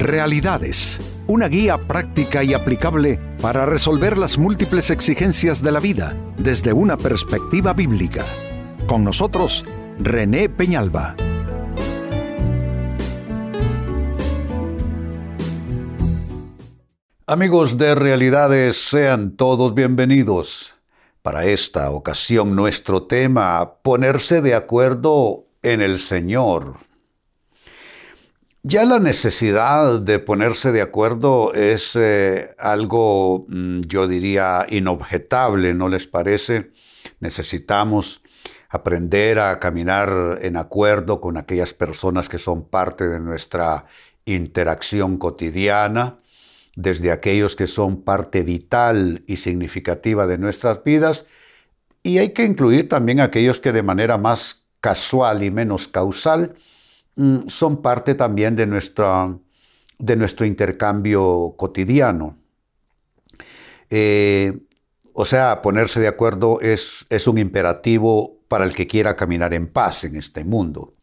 Realidades, una guía práctica y aplicable para resolver las múltiples exigencias de la vida desde una perspectiva bíblica. Con nosotros, René Peñalba. Amigos de Realidades, sean todos bienvenidos. Para esta ocasión nuestro tema, ponerse de acuerdo en el Señor. Ya la necesidad de ponerse de acuerdo es eh, algo, mm, yo diría, inobjetable, ¿no les parece? Necesitamos aprender a caminar en acuerdo con aquellas personas que son parte de nuestra interacción cotidiana, desde aquellos que son parte vital y significativa de nuestras vidas, y hay que incluir también aquellos que de manera más casual y menos causal son parte también de, de nuestro intercambio cotidiano. Eh, o sea, ponerse de acuerdo es, es un imperativo para el que quiera caminar en paz en este mundo.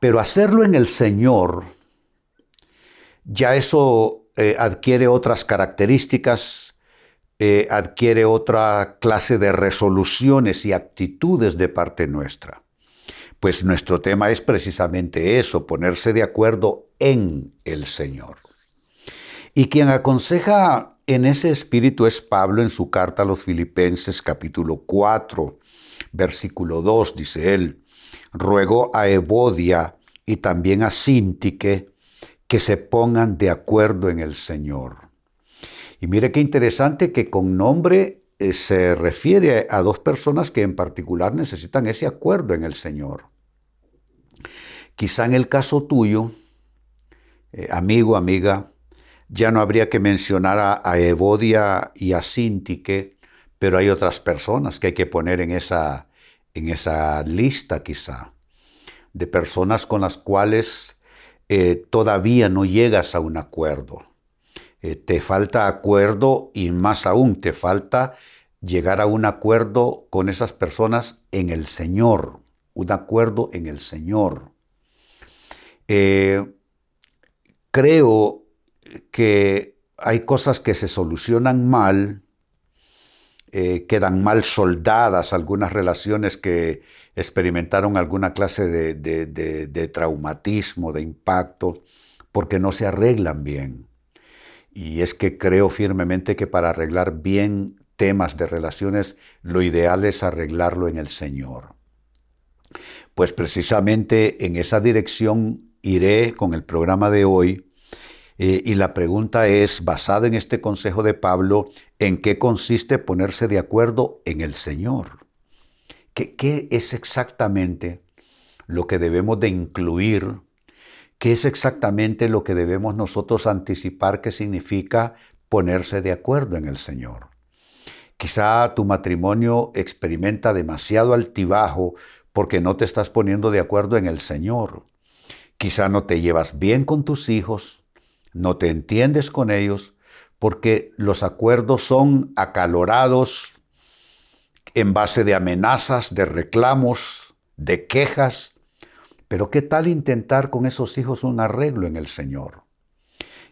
Pero hacerlo en el Señor, ya eso eh, adquiere otras características, eh, adquiere otra clase de resoluciones y actitudes de parte nuestra. Pues nuestro tema es precisamente eso, ponerse de acuerdo en el Señor. Y quien aconseja en ese espíritu es Pablo en su carta a los Filipenses capítulo 4, versículo 2, dice él, ruego a Evodia y también a Sintique que se pongan de acuerdo en el Señor. Y mire qué interesante que con nombre se refiere a dos personas que en particular necesitan ese acuerdo en el Señor. Quizá en el caso tuyo, eh, amigo, amiga, ya no habría que mencionar a, Evodia y a Sintique, pero hay otras personas que hay que poner en esa, en esa lista quizá, de personas con las cuales eh, todavía no llegas a un acuerdo. Eh, te falta acuerdo y más aún te falta llegar a un acuerdo con esas personas en el Señor, un acuerdo en el Señor. Eh, creo que hay cosas que se solucionan mal, eh, quedan mal soldadas algunas relaciones que experimentaron alguna clase de, de, traumatismo, de impacto, porque no se arreglan bien. Y es que creo firmemente que para arreglar bien temas de relaciones, lo ideal es arreglarlo en el Señor. Pues precisamente en esa dirección iré con el programa de hoy, eh, y la pregunta es, basada en este consejo de Pablo, ¿en qué consiste ponerse de acuerdo en el Señor? ¿Qué, qué es exactamente lo que debemos de incluir? ¿Qué es exactamente lo que debemos nosotros anticipar que significa ponerse de acuerdo en el Señor? Quizá tu matrimonio experimenta demasiado altibajo porque no te estás poniendo de acuerdo en el Señor. Quizá no te llevas bien con tus hijos, no te entiendes con ellos, porque los acuerdos son acalorados en base de amenazas, de reclamos, de quejas. Pero ¿qué tal intentar con esos hijos un arreglo en el Señor?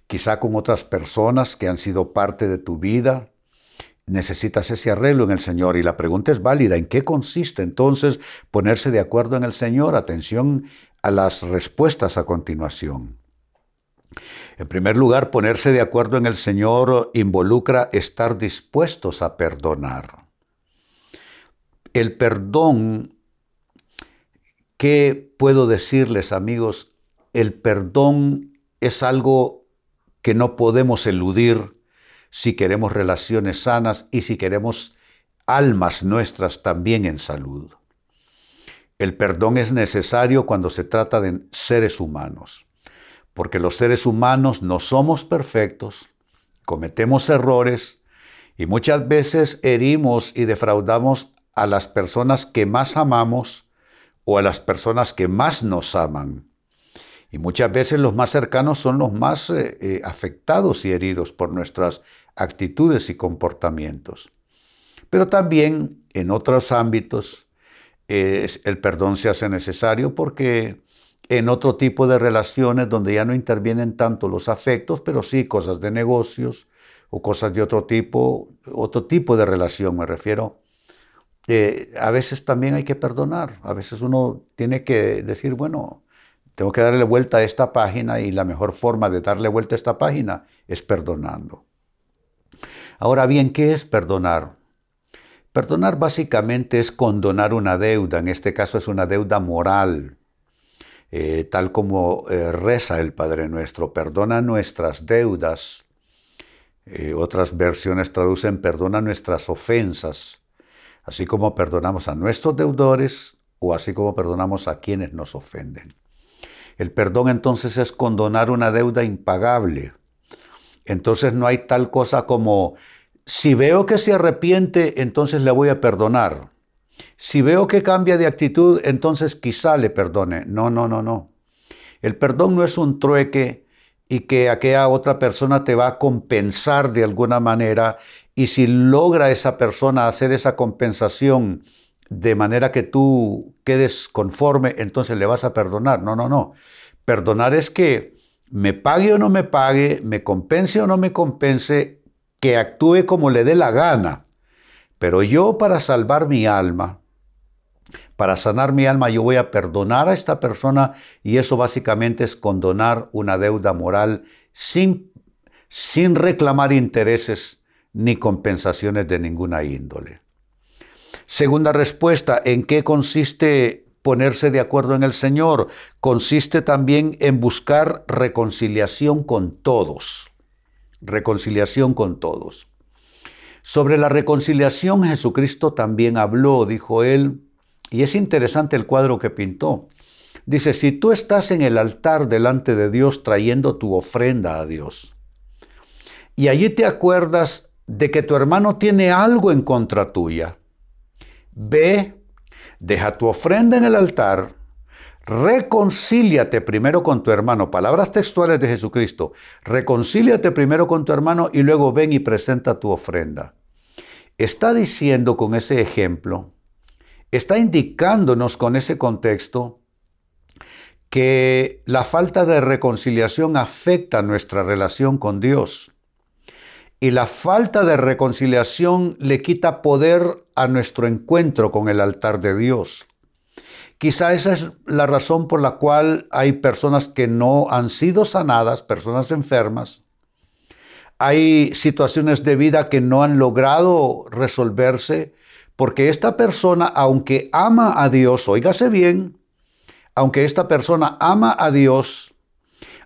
Quizá con otras personas que han sido parte de tu vida, necesitas ese arreglo en el Señor. Y la pregunta es válida, ¿en qué consiste entonces ponerse de acuerdo en el Señor? Atención a las respuestas a continuación. En primer lugar, ponerse de acuerdo en el Señor involucra estar dispuestos a perdonar. El perdón, ¿qué puedo decirles amigos? El perdón es algo que no podemos eludir si queremos relaciones sanas y si queremos almas nuestras también en salud. El perdón es necesario cuando se trata de seres humanos porque los seres humanos no somos perfectos, cometemos errores y muchas veces herimos y defraudamos a las personas que más amamos o a las personas que más nos aman. Y muchas veces los más cercanos son los más eh, eh, afectados y heridos por nuestras actitudes y comportamientos. Pero también en otros ámbitos el perdón se hace necesario porque en otro tipo de relaciones donde ya no intervienen tanto los afectos, pero sí cosas de negocios o cosas de otro tipo, otro tipo de relación me refiero. A veces también hay que perdonar, a veces uno tiene que decir, bueno, tengo que darle vuelta a esta página y la mejor forma de darle vuelta a esta página es perdonando. Ahora bien, ¿qué es perdonar? Perdonar básicamente es condonar una deuda, en este caso es una deuda moral, eh, tal como eh, reza el Padre Nuestro, perdona nuestras deudas. Eh, otras versiones traducen perdona nuestras ofensas, así como perdonamos a nuestros deudores o así como perdonamos a quienes nos ofenden. El perdón entonces es condonar una deuda impagable. Entonces no hay tal cosa como, si veo que se arrepiente, entonces le voy a perdonar. Si veo que cambia de actitud, entonces quizá le perdone. No, no, no, no. El perdón no es un trueque y que aquella otra persona te va a compensar de alguna manera y si logra esa persona hacer esa compensación de manera que tú quedes conforme, entonces le vas a perdonar. No, no, no. Perdonar es que me pague o no me pague, me compense o no me compense, que actúe como le dé la gana. Pero yo para salvar mi alma, para sanar mi alma, yo voy a perdonar a esta persona y eso básicamente es condonar una deuda moral sin, sin reclamar intereses ni compensaciones de ninguna índole. Segunda respuesta, ¿en qué consiste ponerse de acuerdo en el Señor? Consiste también en buscar reconciliación con todos. Reconciliación con todos. Sobre la reconciliación Jesucristo también habló, dijo él, y es interesante el cuadro que pintó. Dice, si tú estás en el altar delante de Dios trayendo tu ofrenda a Dios, y allí te acuerdas de que tu hermano tiene algo en contra tuya, Ve, deja tu ofrenda en el altar, reconcíliate primero con tu hermano. Palabras textuales de Jesucristo. Reconcíliate primero con tu hermano y luego ven y presenta tu ofrenda. Está diciendo con ese ejemplo, está indicándonos con ese contexto que la falta de reconciliación afecta nuestra relación con Dios. Y la falta de reconciliación le quita poder a nuestro encuentro con el altar de Dios. Quizá esa es la razón por la cual hay personas que no han sido sanadas, personas enfermas. Hay situaciones de vida que no han logrado resolverse porque esta persona, aunque ama a Dios, oígase bien, aunque esta persona ama a Dios,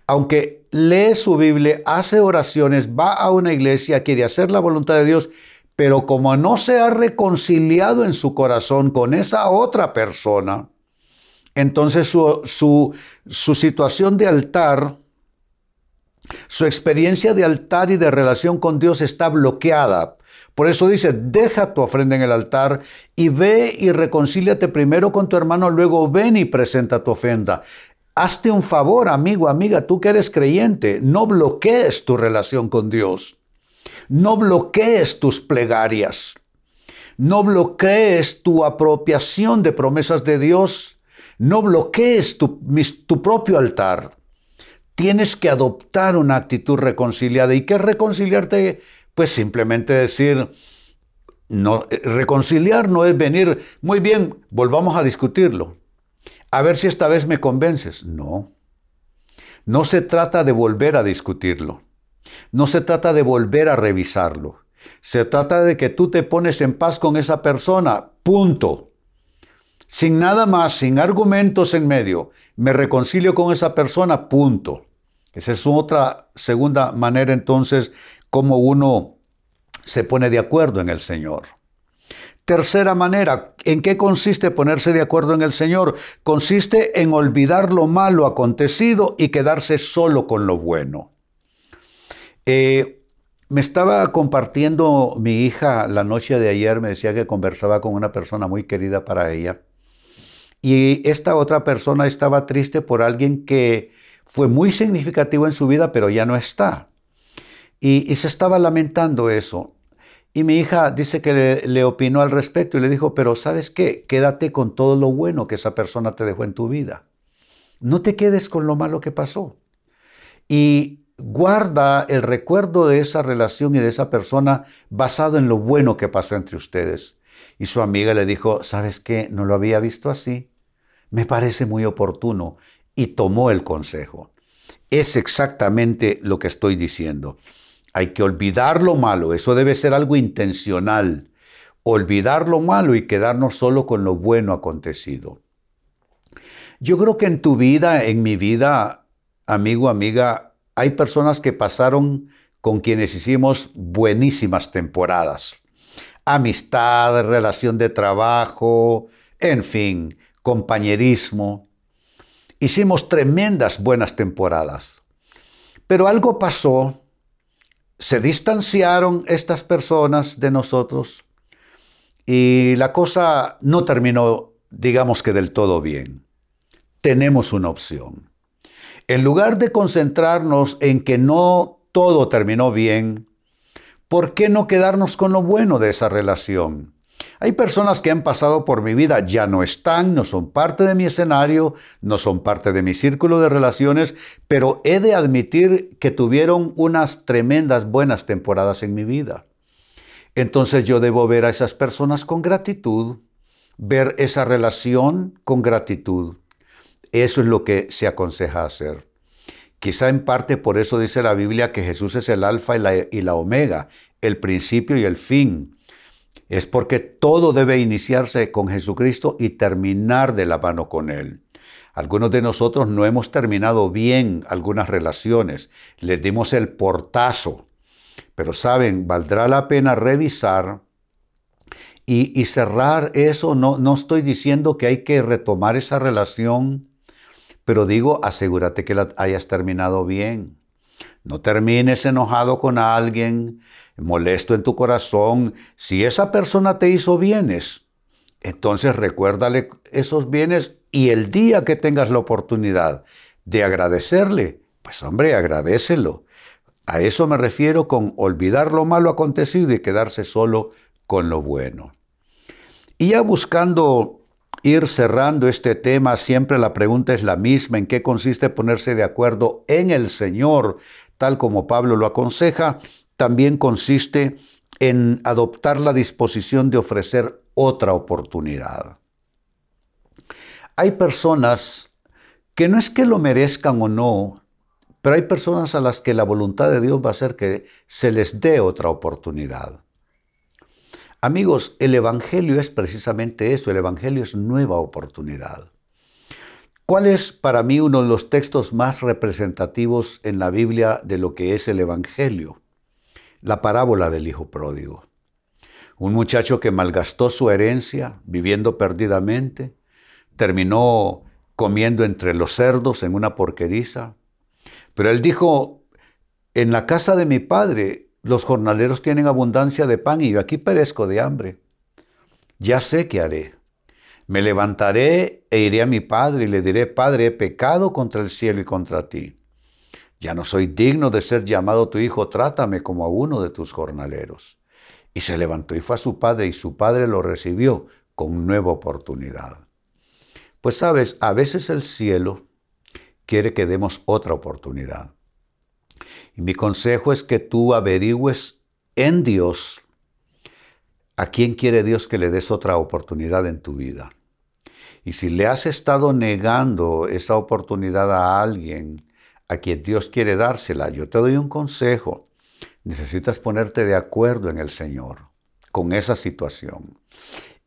aunque lee su Biblia, hace oraciones, va a una iglesia, quiere hacer la voluntad de Dios, pero como no se ha reconciliado en su corazón con esa otra persona, entonces su, su, situación de altar, su experiencia de altar y de relación con Dios está bloqueada. Por eso dice, deja tu ofrenda en el altar y ve y reconcíliate primero con tu hermano, luego ven y presenta tu ofrenda. Hazte un favor, amigo, amiga, tú que eres creyente, no bloquees tu relación con Dios. No bloquees tus plegarias. No bloquees tu apropiación de promesas de Dios. No bloquees tu, propio altar. Tienes que adoptar una actitud reconciliada. ¿Y qué reconciliarte? Pues simplemente decir, no, reconciliar no es venir, muy bien, volvamos a discutirlo. A ver si esta vez me convences. No. No se trata de volver a discutirlo. No se trata de volver a revisarlo. Se trata de que tú te pones en paz con esa persona. Punto. Sin nada más, sin argumentos en medio. Me reconcilio con esa persona. Punto. Esa es otra segunda manera entonces como uno se pone de acuerdo en el Señor. Tercera manera, ¿en qué consiste ponerse de acuerdo en el Señor? Consiste en olvidar lo malo acontecido y quedarse solo con lo bueno. Eh, me estaba compartiendo mi hija la noche de ayer, me decía que conversaba con una persona muy querida para ella. Y esta otra persona estaba triste por alguien que fue muy significativo en su vida, pero ya no está. Y se estaba lamentando eso. Y mi hija dice que le, opinó al respecto y le dijo, pero ¿sabes qué? Quédate con todo lo bueno que esa persona te dejó en tu vida. No te quedes con lo malo que pasó. Y guarda el recuerdo de esa relación y de esa persona basado en lo bueno que pasó entre ustedes. Y su amiga le dijo, ¿sabes qué? No lo había visto así. Me parece muy oportuno. Y tomó el consejo. Es exactamente lo que estoy diciendo. Hay que olvidar lo malo. Eso debe ser algo intencional. Olvidar lo malo y quedarnos solo con lo bueno acontecido. Yo creo que en tu vida, en mi vida, amigo, amiga, hay personas que pasaron con quienes hicimos buenísimas temporadas. Amistad, relación de trabajo, en fin, compañerismo. Hicimos tremendas buenas temporadas. Pero algo pasó, se distanciaron estas personas de nosotros y la cosa no terminó, digamos que del todo bien tenemos una opción. En lugar de concentrarnos en que no todo terminó bien, ¿por qué no quedarnos con lo bueno de esa relación? Hay personas que han pasado por mi vida, ya no están, no son parte de mi escenario, no son parte de mi círculo de relaciones, pero he de admitir que tuvieron unas tremendas buenas temporadas en mi vida. Entonces yo debo ver a esas personas con gratitud, ver esa relación con gratitud. Eso es lo que se aconseja hacer. Quizá en parte por eso dice la Biblia que Jesús es el alfa y la, omega, el principio y el fin. Es porque todo debe iniciarse con Jesucristo y terminar de la mano con Él. Algunos de nosotros no hemos terminado bien algunas relaciones, les dimos el portazo, pero saben, valdrá la pena revisar y, cerrar eso. No, no estoy diciendo que hay que retomar esa relación pero digo, asegúrate que la hayas terminado bien. No termines enojado con alguien, molesto en tu corazón. Si esa persona te hizo bienes, entonces recuérdale esos bienes y el día que tengas la oportunidad de agradecerle, pues hombre, agradecelo. A eso me refiero con olvidar lo malo acontecido y quedarse solo con lo bueno. Y ya buscando ir cerrando este tema, siempre la pregunta es la misma, ¿en qué consiste ponerse de acuerdo en el Señor, tal como Pablo lo aconseja? También consiste en adoptar la disposición de ofrecer otra oportunidad. Hay personas que no es que lo merezcan o no, pero hay personas a las que la voluntad de Dios va a ser que se les dé otra oportunidad. Amigos, el Evangelio es precisamente eso, el Evangelio es nueva oportunidad. ¿Cuál es para mí uno de los textos más representativos en la Biblia de lo que es el Evangelio? La parábola del Hijo Pródigo. Un muchacho que malgastó su herencia viviendo perdidamente, terminó comiendo entre los cerdos en una porqueriza, pero él dijo, en la casa de mi padre los jornaleros tienen abundancia de pan y yo aquí perezco de hambre. Ya sé qué haré. Me levantaré e iré a mi padre y le diré, Padre, he pecado contra el cielo y contra ti. Ya no soy digno de ser llamado tu hijo, trátame como a uno de tus jornaleros. Y se levantó y fue a su padre y su padre lo recibió con nueva oportunidad. Pues sabes, a veces el cielo quiere que demos otra oportunidad. Y mi consejo es que tú averigües en Dios a quién quiere Dios que le des otra oportunidad en tu vida. Y si le has estado negando esa oportunidad a alguien a quien Dios quiere dársela, yo te doy un consejo. Necesitas ponerte de acuerdo en el Señor con esa situación.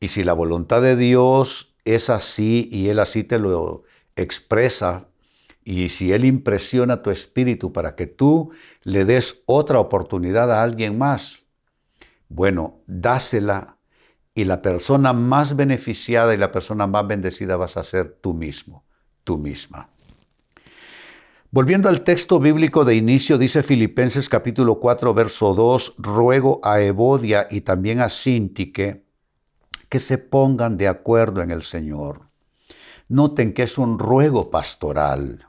Y si la voluntad de Dios es así y Él así te lo expresa, y si Él impresiona tu espíritu para que tú le des otra oportunidad a alguien más, bueno, dásela y la persona más beneficiada y la persona más bendecida vas a ser tú mismo, tú misma. Volviendo al texto bíblico de inicio, dice Filipenses capítulo 4, verso 2, ruego a Evodia y también a Sintique que se pongan de acuerdo en el Señor. Noten que es un ruego pastoral.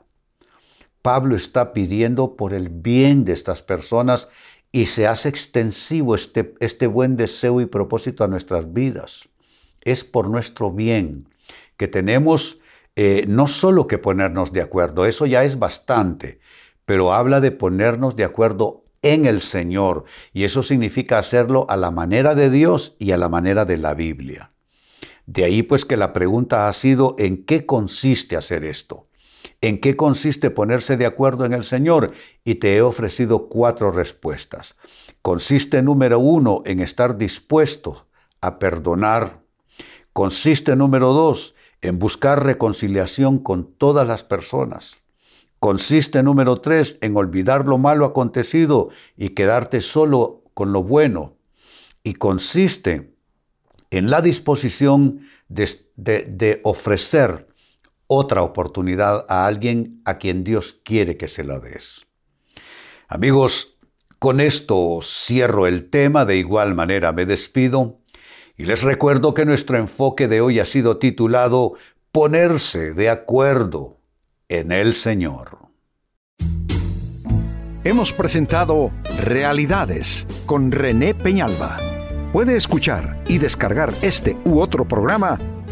Pablo está pidiendo por el bien de estas personas y se hace extensivo este, este buen deseo y propósito a nuestras vidas. Es por nuestro bien que tenemos eh, no solo que ponernos de acuerdo, eso ya es bastante, pero habla de ponernos de acuerdo en el Señor, y eso significa hacerlo a la manera de Dios y a la manera de la Biblia. De ahí pues que la pregunta ha sido ¿en qué consiste hacer esto? ¿En qué consiste ponerse de acuerdo en el Señor? Y te he ofrecido cuatro respuestas. Consiste número uno en estar dispuesto a perdonar. Consiste número dos en buscar reconciliación con todas las personas. Consiste número tres en olvidar lo malo acontecido y quedarte solo con lo bueno. Y consiste en la disposición de, ofrecer otra oportunidad a alguien a quien Dios quiere que se la des. Amigos, con esto cierro el tema, de igual manera me despido y les recuerdo que nuestro enfoque de hoy ha sido titulado Ponerse de acuerdo en el Señor. Hemos presentado Realidades con René Peñalba. Puede escuchar y descargar este u otro programa